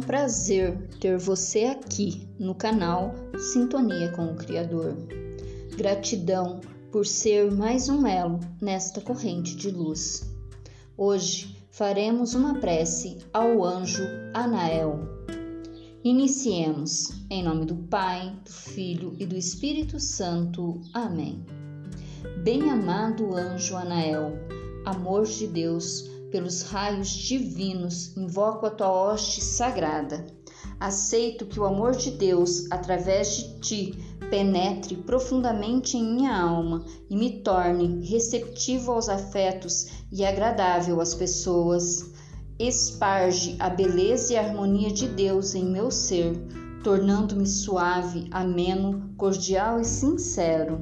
prazer ter você aqui no canal Sintonia com o Criador. Gratidão por ser mais um elo nesta corrente de luz. Hoje faremos uma prece ao anjo Anael. Iniciemos em nome do Pai, do Filho e do Espírito Santo. Amém. Bem-amado anjo Anael, amor de Deus, pelos raios divinos, invoco a tua hoste sagrada. Aceito que o amor de Deus, através de ti, penetre profundamente em minha alma e me torne receptivo aos afetos e agradável às pessoas. Esparge a beleza e a harmonia de Deus em meu ser, tornando-me suave, ameno, cordial e sincero.